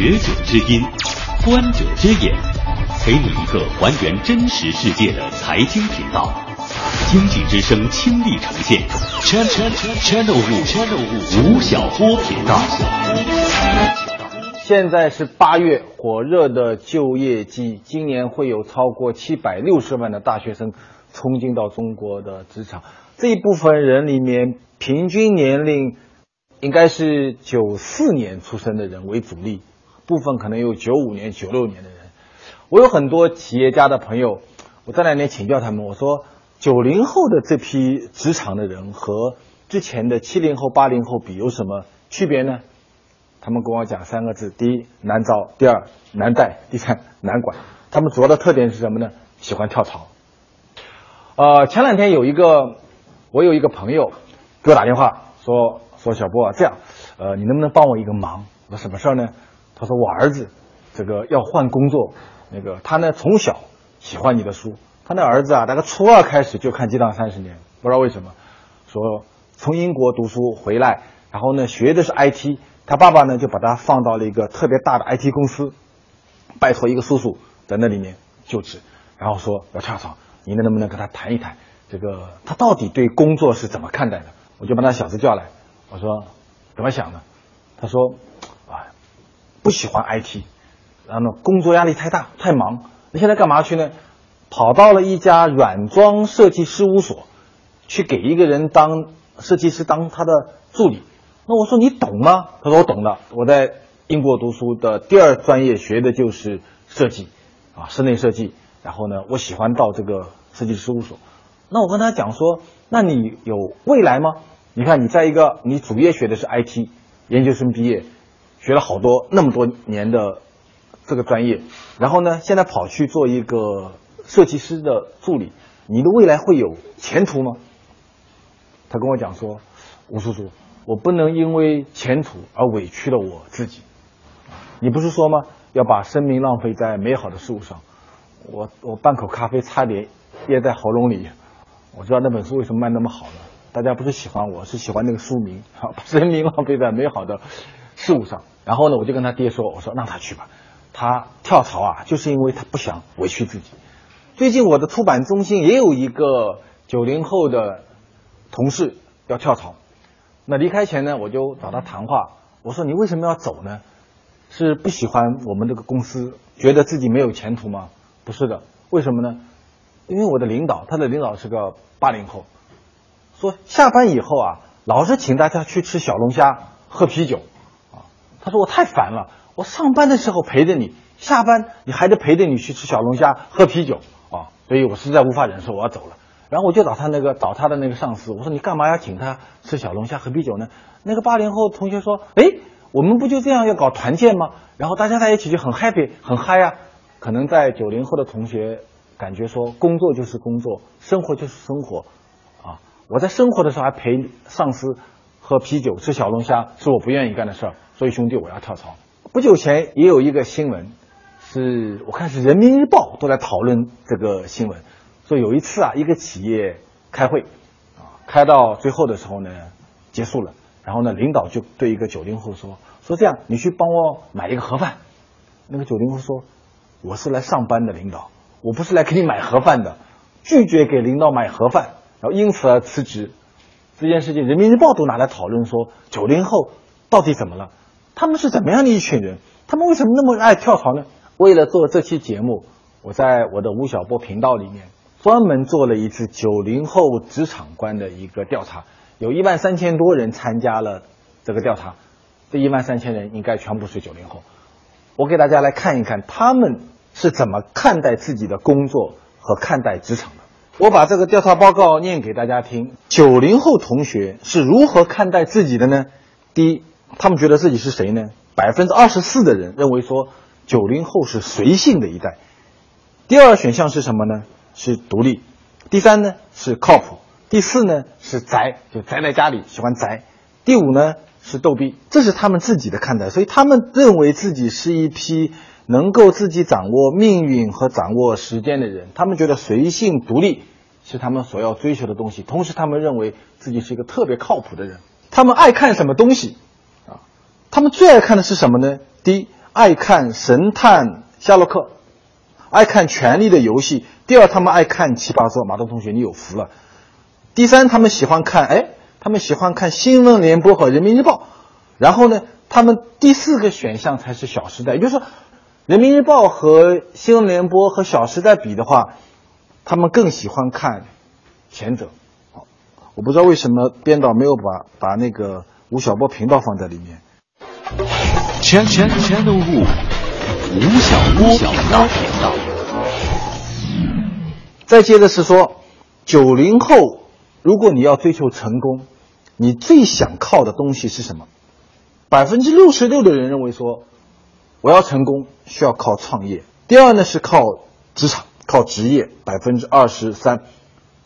学者之音，观者之眼，给你一个还原真实世界的财经频道。经济之声倾力呈现，channel channel 五 channel 五吴晓波频道。现在是八月，火热的就业季，今年会有超过七百六十万的大学生冲进到中国的职场。这一部分人里面，平均年龄应该是九四年出生的人为主力，部分可能有九五年、九六年的人。我有很多企业家的朋友，我这两年请教他们，我说九零后的这批职场的人和之前的七零后、八零后比有什么区别呢？他们跟我讲三个字：第一，难招；第二，难带；第三，难管。他们主要的特点是什么呢？喜欢跳槽。呃，前两天有一个，我有一个朋友给我打电话说说小波啊，这样，呃，你能不能帮我一个忙？我说什么事儿呢？他说我儿子这个要换工作，那个他呢从小喜欢你的书，他那儿子啊，大概初二开始就看《激荡三十年》，不知道为什么，说从英国读书回来，然后呢学的是 IT。他爸爸呢，就把他放到了一个特别大的 IT 公司，拜托一个叔叔在那里面就职，然后说要跳槽，你能不能跟他谈一谈，这个他到底对工作是怎么看待的？我就把他小子叫来，我说怎么想的？他说，不喜欢 IT，然后呢，工作压力太大，太忙。那现在干嘛去呢？跑到了一家软装设计事务所，去给一个人当设计师，当他的助理。那我说你懂吗？他说我懂的。我在英国读书的第二专业学的就是设计，啊，室内设计。然后呢，我喜欢到这个设计事务所。那我跟他讲说，那你有未来吗？你看你在一个你主业学的是 IT，研究生毕业，学了好多那么多年的这个专业，然后呢，现在跑去做一个设计师的助理，你的未来会有前途吗？他跟我讲说，吴叔叔。我不能因为前途而委屈了我自己。你不是说吗？要把生命浪费在美好的事物上。我我半口咖啡差点咽在喉咙里。我知道那本书为什么卖那么好呢？大家不是喜欢我，是喜欢那个书名。把生命浪费在美好的事务上。然后呢，我就跟他爹说：“我说让他去吧，他跳槽啊，就是因为他不想委屈自己。”最近我的出版中心也有一个九零后的同事要跳槽。那离开前呢，我就找他谈话。我说：“你为什么要走呢？是不喜欢我们这个公司，觉得自己没有前途吗？”不是的，为什么呢？因为我的领导，他的领导是个八零后，说下班以后啊，老是请大家去吃小龙虾、喝啤酒，他说我太烦了。我上班的时候陪着你，下班你还得陪着你去吃小龙虾、喝啤酒，啊，所以我实在无法忍受，我要走了。然后我就找他那个找他的那个上司，我说你干嘛要请他吃小龙虾喝啤酒呢？那个八零后同学说，哎，我们不就这样要搞团建吗？然后大家在一起就很 happy 很嗨呀。可能在九零后的同学感觉说，工作就是工作，生活就是生活，啊，我在生活的时候还陪上司喝啤酒吃小龙虾，是我不愿意干的事儿。所以兄弟，我要跳槽。不久前也有一个新闻，是我看是人民日报都在讨论这个新闻。说有一次啊，一个企业开会，啊，开到最后的时候呢，结束了。然后呢，领导就对一个九零后说：“说这样，你去帮我买一个盒饭。”那个九零后说：“我是来上班的，领导，我不是来给你买盒饭的。”拒绝给领导买盒饭，然后因此而辞职。这件事情，人民日报都拿来讨论说，九零后到底怎么了？他们是怎么样的一群人？他们为什么那么爱跳槽呢？为了做这期节目，我在我的吴晓波频道里面。专门做了一次九零后职场观的一个调查，有一万三千多人参加了这个调查，这一万三千人应该全部是九零后。我给大家来看一看他们是怎么看待自己的工作和看待职场的。我把这个调查报告念给大家听：九零后同学是如何看待自己的呢？第一，他们觉得自己是谁呢？百分之二十四的人认为说九零后是随性的一代。第二选项是什么呢？是独立，第三呢是靠谱，第四呢是宅，就宅在家里喜欢宅，第五呢是逗逼，这是他们自己的看待，所以他们认为自己是一批能够自己掌握命运和掌握时间的人，他们觉得随性独立是他们所要追求的东西，同时他们认为自己是一个特别靠谱的人，他们爱看什么东西啊？他们最爱看的是什么呢？第一。爱看神探夏洛克，爱看《权力的游戏》。第二，他们爱看《奇葩说》，马东同学你有福了。第三，他们喜欢看，哎，他们喜欢看《新闻联播》和《人民日报》。然后呢，他们第四个选项才是《小时代》，也就是说，《人民日报》和《新闻联播》和《小时代》比的话，他们更喜欢看前者。我不知道为什么编导没有把把那个吴晓波频道放在里面。全全全都五，吴晓波频道频道。再接着是说，九零后，如果你要追求成功，你最想靠的东西是什么？百分之六十六的人认为说，我要成功需要靠创业。第二呢是靠职场，靠职业。百分之二十三，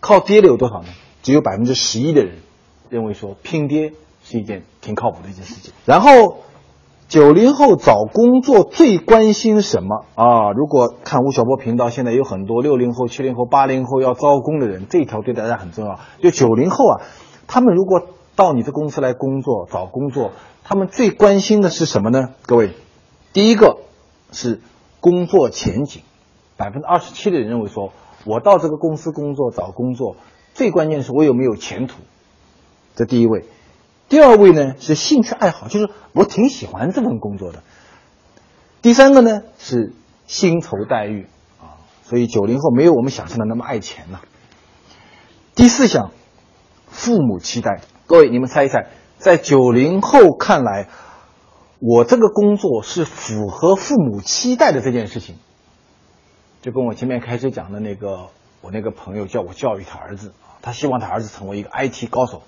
靠爹的有多少呢？只有百分之十一的人认为说拼爹是一件挺靠谱的一件事情。然后九零后找工作最关心什么啊？如果看吴晓波频道，现在有很多六零后、七零后、八零后要招工的人，这一条对大家很重要。就九零后啊，他们如果到你的公司来工作找工作，他们最关心的是什么呢？各位，第一个是工作前景，百分之二十七的人认为说，我到这个公司工作找工作。最关键是我有没有前途，这第一位。第二位呢是兴趣爱好，就是我挺喜欢这份工作的。第三个呢是薪酬待遇啊，所以九零后没有我们想象的那么爱钱呐。第四项，父母期待。各位，你们猜一猜，在九零后看来，我这个工作是符合父母期待的这件事情，就跟我前面开始讲的那个。我那个朋友叫我教育他儿子他希望他儿子成为一个 IT 高手，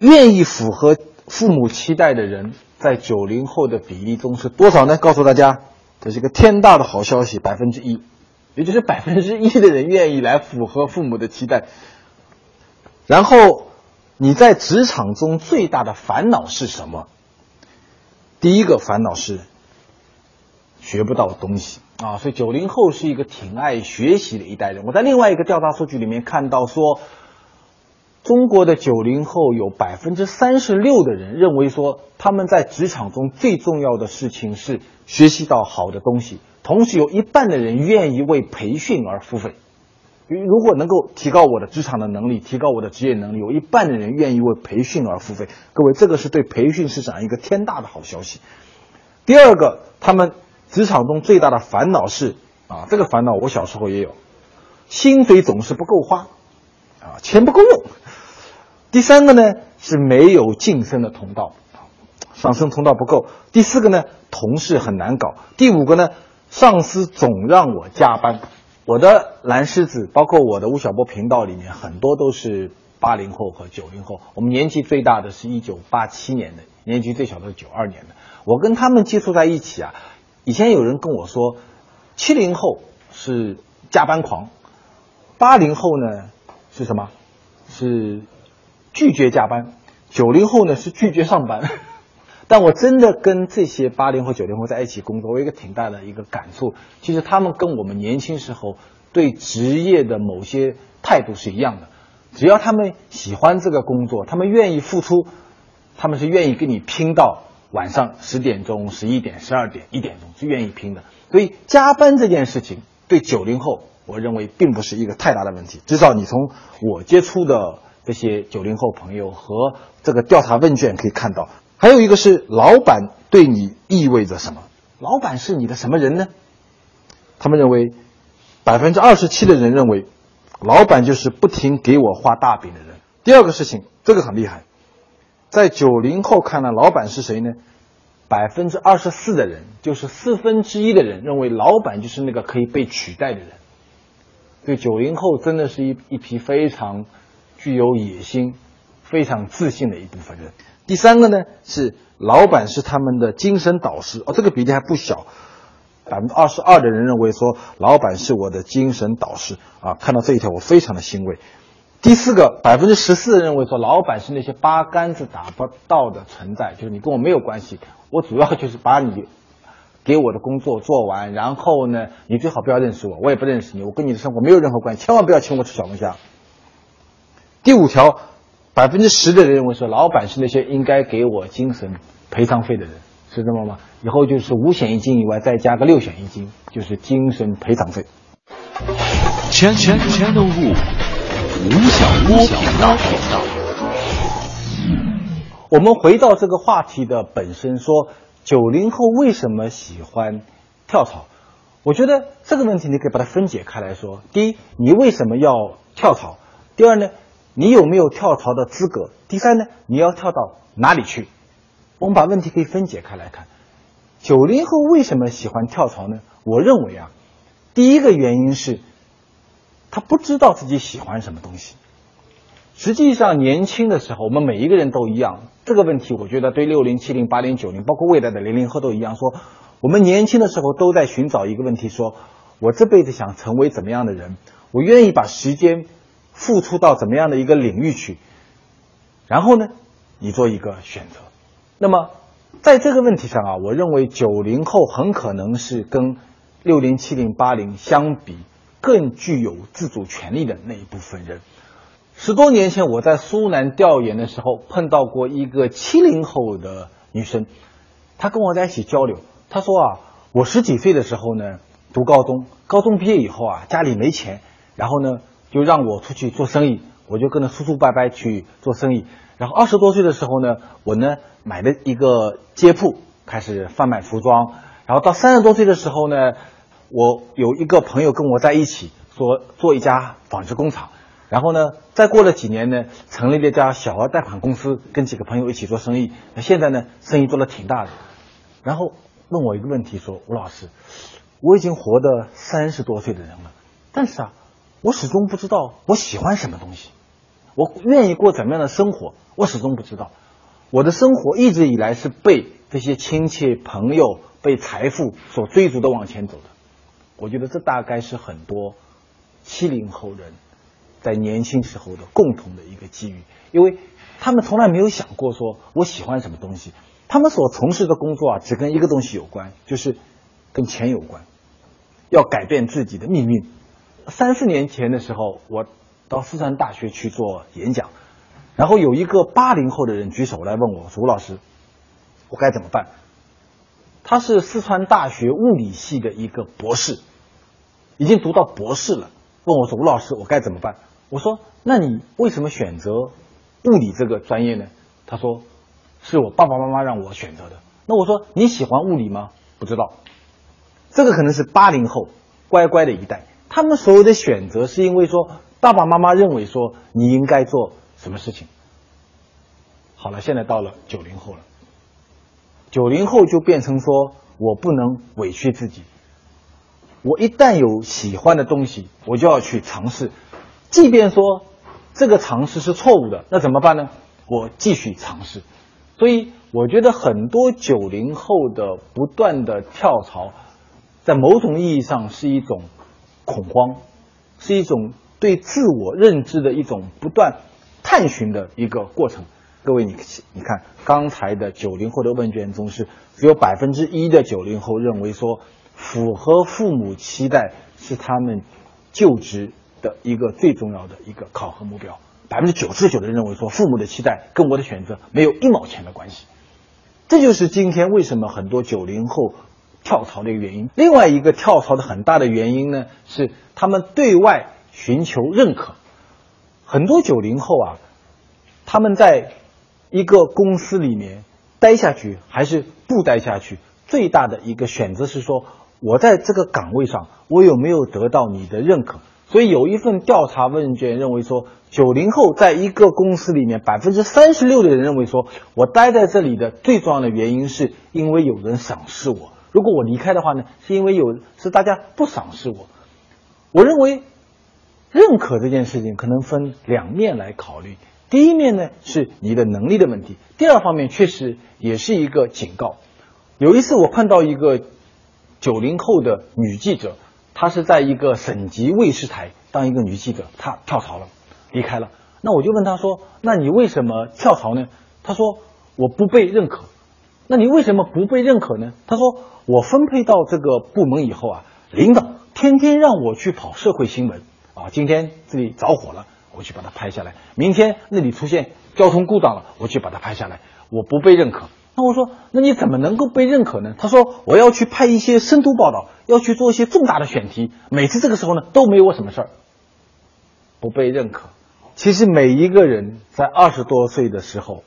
愿意符合父母期待的人，在九零后的比例中是多少呢？告诉大家，这是一个天大的好消息，百分之一，也就是百分之一的人愿意来符合父母的期待。然后你在职场中最大的烦恼是什么？第一个烦恼是学不到东西。啊，所以九零后是一个挺爱学习的一代人。我在另外一个调查数据里面看到说，中国的九零后有百分之三十六的人认为说，他们在职场中最重要的事情是学习到好的东西。同时，有一半的人愿意为培训而付费。如果能够提高我的职场的能力，提高我的职业能力，有一半的人愿意为培训而付费。各位，这个是对培训市场一个天大的好消息。第二个，他们。职场中最大的烦恼是啊，这个烦恼我小时候也有，薪水总是不够花，啊，钱不够用。第三个呢是没有晋升的通道，上升通道不够。第四个呢，同事很难搞。第五个呢，上司总让我加班。我的蓝狮子，包括我的吴晓波频道里面，很多都是八零后和九零后。我们年纪最大的是一九八七年的，年纪最小的是九二年的。我跟他们接触在一起啊。以前有人跟我说，七零后是加班狂，八零后呢是什么？是拒绝加班，九零后呢是拒绝上班。但我真的跟这些八零后、九零后在一起工作，我有一个挺大的一个感触，其实他们跟我们年轻时候对职业的某些态度是一样的。只要他们喜欢这个工作，他们愿意付出，他们是愿意跟你拼到。晚上十点钟、十一点、十二点、一点钟是愿意拼的，所以加班这件事情对九零后，我认为并不是一个太大的问题。至少你从我接触的这些九零后朋友和这个调查问卷可以看到。还有一个是老板对你意味着什么？老板是你的什么人呢？他们认为，百分之二十七的人认为，老板就是不停给我画大饼的人。第二个事情，这个很厉害。在九零后看来，老板是谁呢？百分之二十四的人，就是四分之一的人认为老板就是那个可以被取代的人。对九零后真的是一一批非常具有野心、非常自信的一部分人。第三个呢是老板是他们的精神导师哦，这个比例还不小，百分之二十二的人认为说老板是我的精神导师啊。看到这一条，我非常的欣慰。第四个，百分之十四认为说，老板是那些八竿子打不到的存在，就是你跟我没有关系，我主要就是把你给我的工作做完，然后呢，你最好不要认识我，我也不认识你，我跟你的生活没有任何关系，千万不要请我吃小龙虾。第五条，百分之十的人认为说，老板是那些应该给我精神赔偿费的人，是这么吗？以后就是五险一金以外再加个六险一金，就是精神赔偿费。全全 Channel 五吴晓波频道。我们回到这个话题的本身，说九零后为什么喜欢跳槽？我觉得这个问题你可以把它分解开来说：第一，你为什么要跳槽？第二呢，你有没有跳槽的资格？第三呢，你要跳到哪里去？我们把问题可以分解开来看。九零后为什么喜欢跳槽呢？我认为啊，第一个原因是，他不知道自己喜欢什么东西。实际上，年轻的时候，我们每一个人都一样。这个问题，我觉得对六零、七零、八零、九零，包括未来的零零后都一样。说，我们年轻的时候都在寻找一个问题：说我这辈子想成为怎么样的人？我愿意把时间付出到怎么样的一个领域去？然后呢，你做一个选择。那么，在这个问题上啊，我认为九零后很可能是跟六零、七零、八零相比更具有自主权利的那一部分人。十多年前，我在苏南调研的时候碰到过一个七零后的女生，她跟我在一起交流。她说啊，我十几岁的时候呢，读高中，高中毕业以后啊，家里没钱，然后呢，就让我出去做生意，我就跟着叔叔伯伯去做生意。然后二十多岁的时候呢，我呢买了一个街铺，开始贩卖服装。然后到三十多岁的时候呢，我有一个朋友跟我在一起，说做一家纺织工厂。然后呢，再过了几年呢，成立了一家小额贷款公司，跟几个朋友一起做生意。那现在呢，生意做的挺大的。然后问我一个问题，说吴老师，我已经活的三十多岁的人了，但是啊，我始终不知道我喜欢什么东西，我愿意过怎么样的生活，我始终不知道。我的生活一直以来是被这些亲戚朋友、被财富所追逐的往前走的。我觉得这大概是很多七零后人。在年轻时候的共同的一个机遇，因为他们从来没有想过说我喜欢什么东西，他们所从事的工作啊，只跟一个东西有关，就是跟钱有关，要改变自己的命运。三四年前的时候，我到四川大学去做演讲，然后有一个八零后的人举手来问我说：“吴老师，我该怎么办？”他是四川大学物理系的一个博士，已经读到博士了，问我说：“吴老师，我该怎么办？”我说：“那你为什么选择物理这个专业呢？”他说：“是我爸爸妈妈让我选择的。”那我说：“你喜欢物理吗？”不知道。这个可能是八零后乖乖的一代，他们所有的选择是因为说爸爸妈妈认为说你应该做什么事情。好了，现在到了九零后了，九零后就变成说我不能委屈自己，我一旦有喜欢的东西，我就要去尝试。即便说这个尝试是错误的，那怎么办呢？我继续尝试。所以我觉得很多九零后的不断的跳槽，在某种意义上是一种恐慌，是一种对自我认知的一种不断探寻的一个过程。各位，你你看刚才的九零后的问卷中是只有百分之一的九零后认为说符合父母期待是他们就职。的一个最重要的一个考核目标，百分之九十九的人认为说父母的期待跟我的选择没有一毛钱的关系，这就是今天为什么很多九零后跳槽的一个原因。另外一个跳槽的很大的原因呢，是他们对外寻求认可。很多九零后啊，他们在一个公司里面待下去还是不待下去，最大的一个选择是说，我在这个岗位上，我有没有得到你的认可。所以有一份调查问卷认为说，九零后在一个公司里面，百分之三十六的人认为说，我待在这里的最重要的原因是因为有人赏识我。如果我离开的话呢，是因为有是大家不赏识我。我认为，认可这件事情可能分两面来考虑。第一面呢是你的能力的问题，第二方面确实也是一个警告。有一次我碰到一个九零后的女记者。她是在一个省级卫视台当一个女记者，她跳槽了，离开了。那我就问她说：“那你为什么跳槽呢？”她说：“我不被认可。”那你为什么不被认可呢？他说：“我分配到这个部门以后啊，领导天天让我去跑社会新闻啊，今天这里着火了，我去把它拍下来；明天那里出现交通故障了，我去把它拍下来。我不被认可。那我说，那你怎么能够被认可呢？他说，我要去拍一些深度报道，要去做一些重大的选题，每次这个时候呢，都没有我什么事儿，不被认可。其实每一个人在二十多岁的时候，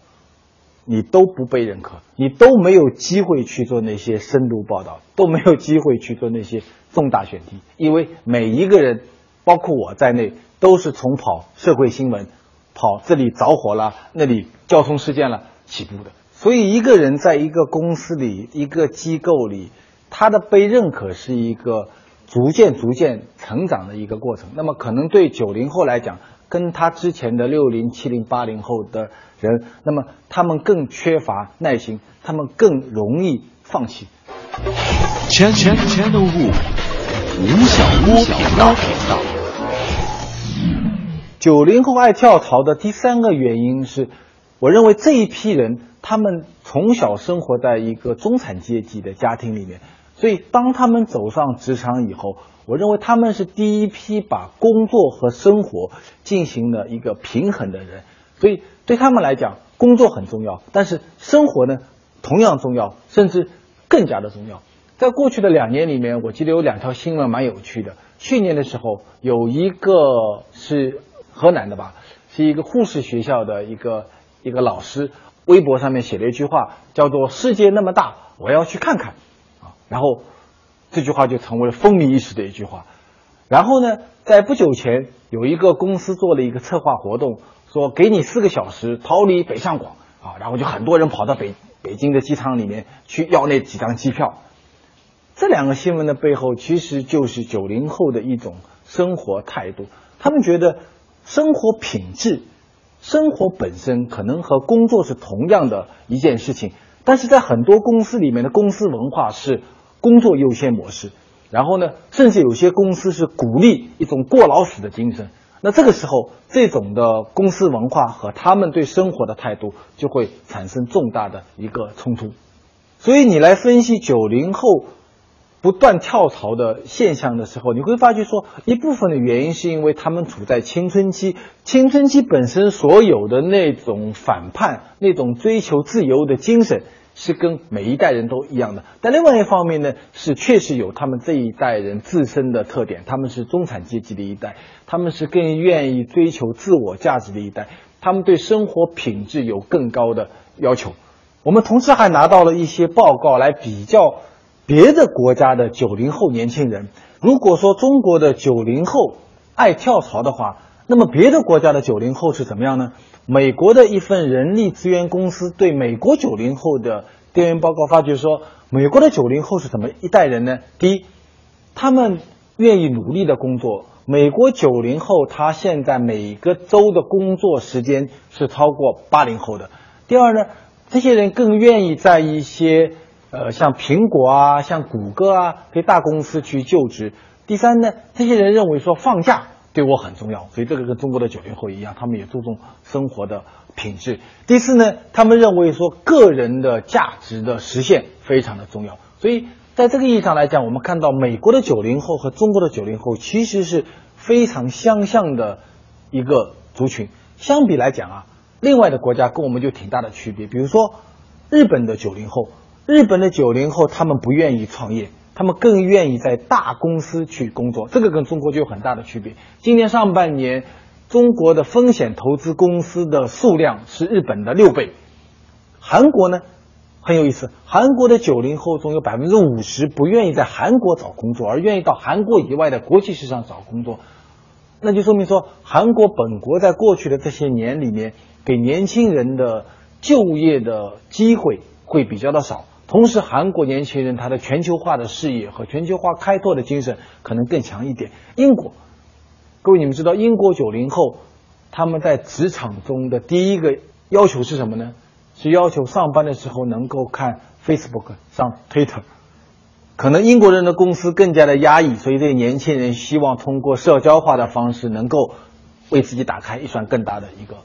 你都不被认可，你都没有机会去做那些深度报道，都没有机会去做那些重大选题，因为每一个人，包括我在内，都是从跑社会新闻，跑这里着火了，那里交通事件了起步的。所以，一个人在一个公司里、一个机构里，他的被认可是一个逐渐、逐渐成长的一个过程。那么，可能对九零后来讲，跟他之前的六零、七零、八零后的人，那么他们更缺乏耐心，他们更容易放弃。全全全都物，吴晓波频道。九零后爱跳槽的第三个原因是，我认为这一批人。他们从小生活在一个中产阶级的家庭里面，所以当他们走上职场以后，我认为他们是第一批把工作和生活进行了一个平衡的人。所以对他们来讲，工作很重要，但是生活呢同样重要，甚至更加的重要。在过去的两年里面，我记得有两条新闻蛮有趣的。去年的时候，有一个是河南的吧，是一个护士学校的一个一个老师。微博上面写了一句话，叫做“世界那么大，我要去看看”，啊，然后这句话就成为了风靡一时的一句话。然后呢，在不久前，有一个公司做了一个策划活动，说给你四个小时逃离北上广，啊，然后就很多人跑到北北京的机场里面去要那几张机票。这两个新闻的背后，其实就是九零后的一种生活态度，他们觉得生活品质。生活本身可能和工作是同样的一件事情，但是在很多公司里面的公司文化是工作优先模式，然后呢，甚至有些公司是鼓励一种过劳死的精神。那这个时候，这种的公司文化和他们对生活的态度就会产生重大的一个冲突。所以你来分析九零后。不断跳槽的现象的时候，你会发觉说，一部分的原因是因为他们处在青春期，青春期本身所有的那种反叛、那种追求自由的精神，是跟每一代人都一样的。但另外一方面呢，是确实有他们这一代人自身的特点，他们是中产阶级的一代，他们是更愿意追求自我价值的一代，他们对生活品质有更高的要求。我们同时还拿到了一些报告来比较。别的国家的九零后年轻人，如果说中国的九零后爱跳槽的话，那么别的国家的九零后是怎么样呢？美国的一份人力资源公司对美国九零后的调研报告发觉说，美国的九零后是怎么一代人呢？第一，他们愿意努力的工作。美国九零后他现在每个周的工作时间是超过八零后的。第二呢，这些人更愿意在一些。呃，像苹果啊，像谷歌啊，这些大公司去就职。第三呢，这些人认为说放假对我很重要，所以这个跟中国的九零后一样，他们也注重生活的品质。第四呢，他们认为说个人的价值的实现非常的重要。所以在这个意义上来讲，我们看到美国的九零后和中国的九零后其实是非常相像的一个族群。相比来讲啊，另外的国家跟我们就挺大的区别。比如说日本的九零后。日本的九零后，他们不愿意创业，他们更愿意在大公司去工作，这个跟中国就有很大的区别。今年上半年，中国的风险投资公司的数量是日本的六倍。韩国呢，很有意思，韩国的九零后中有百分之五十不愿意在韩国找工作，而愿意到韩国以外的国际市场找工作，那就说明说，韩国本国在过去的这些年里面，给年轻人的就业的机会会比较的少。同时，韩国年轻人他的全球化的视野和全球化开拓的精神可能更强一点。英国，各位你们知道，英国九零后他们在职场中的第一个要求是什么呢？是要求上班的时候能够看 Facebook 上 Twitter。可能英国人的公司更加的压抑，所以这些年轻人希望通过社交化的方式，能够为自己打开一扇更大的一个。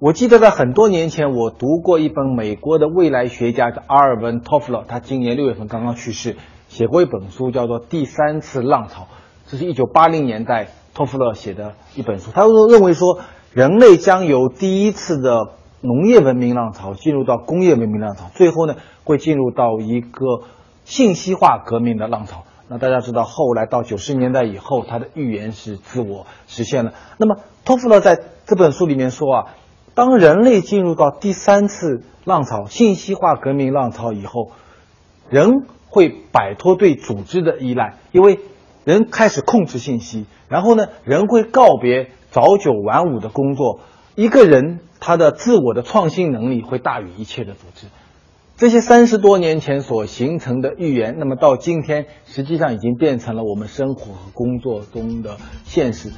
我记得在很多年前，我读过一本美国的未来学家叫阿尔文·托夫勒，他今年六月份刚刚去世，写过一本书叫做《第三次浪潮》，这是一九八零年代托夫勒写的一本书。他认为说，人类将由第一次的农业文明浪潮，进入到工业文明浪潮，最后呢会进入到一个信息化革命的浪潮。那大家知道，后来到九十年代以后，他的预言是自我实现了。那么托夫勒在这本书里面说啊，当人类进入到第三次浪潮——信息化革命浪潮以后，人会摆脱对组织的依赖，因为人开始控制信息，然后呢，人会告别早九晚五的工作，一个人他的自我的创新能力会大于一切的组织。这些三十多年前所形成的预言，那么到今天实际上已经变成了我们生活和工作中的现实。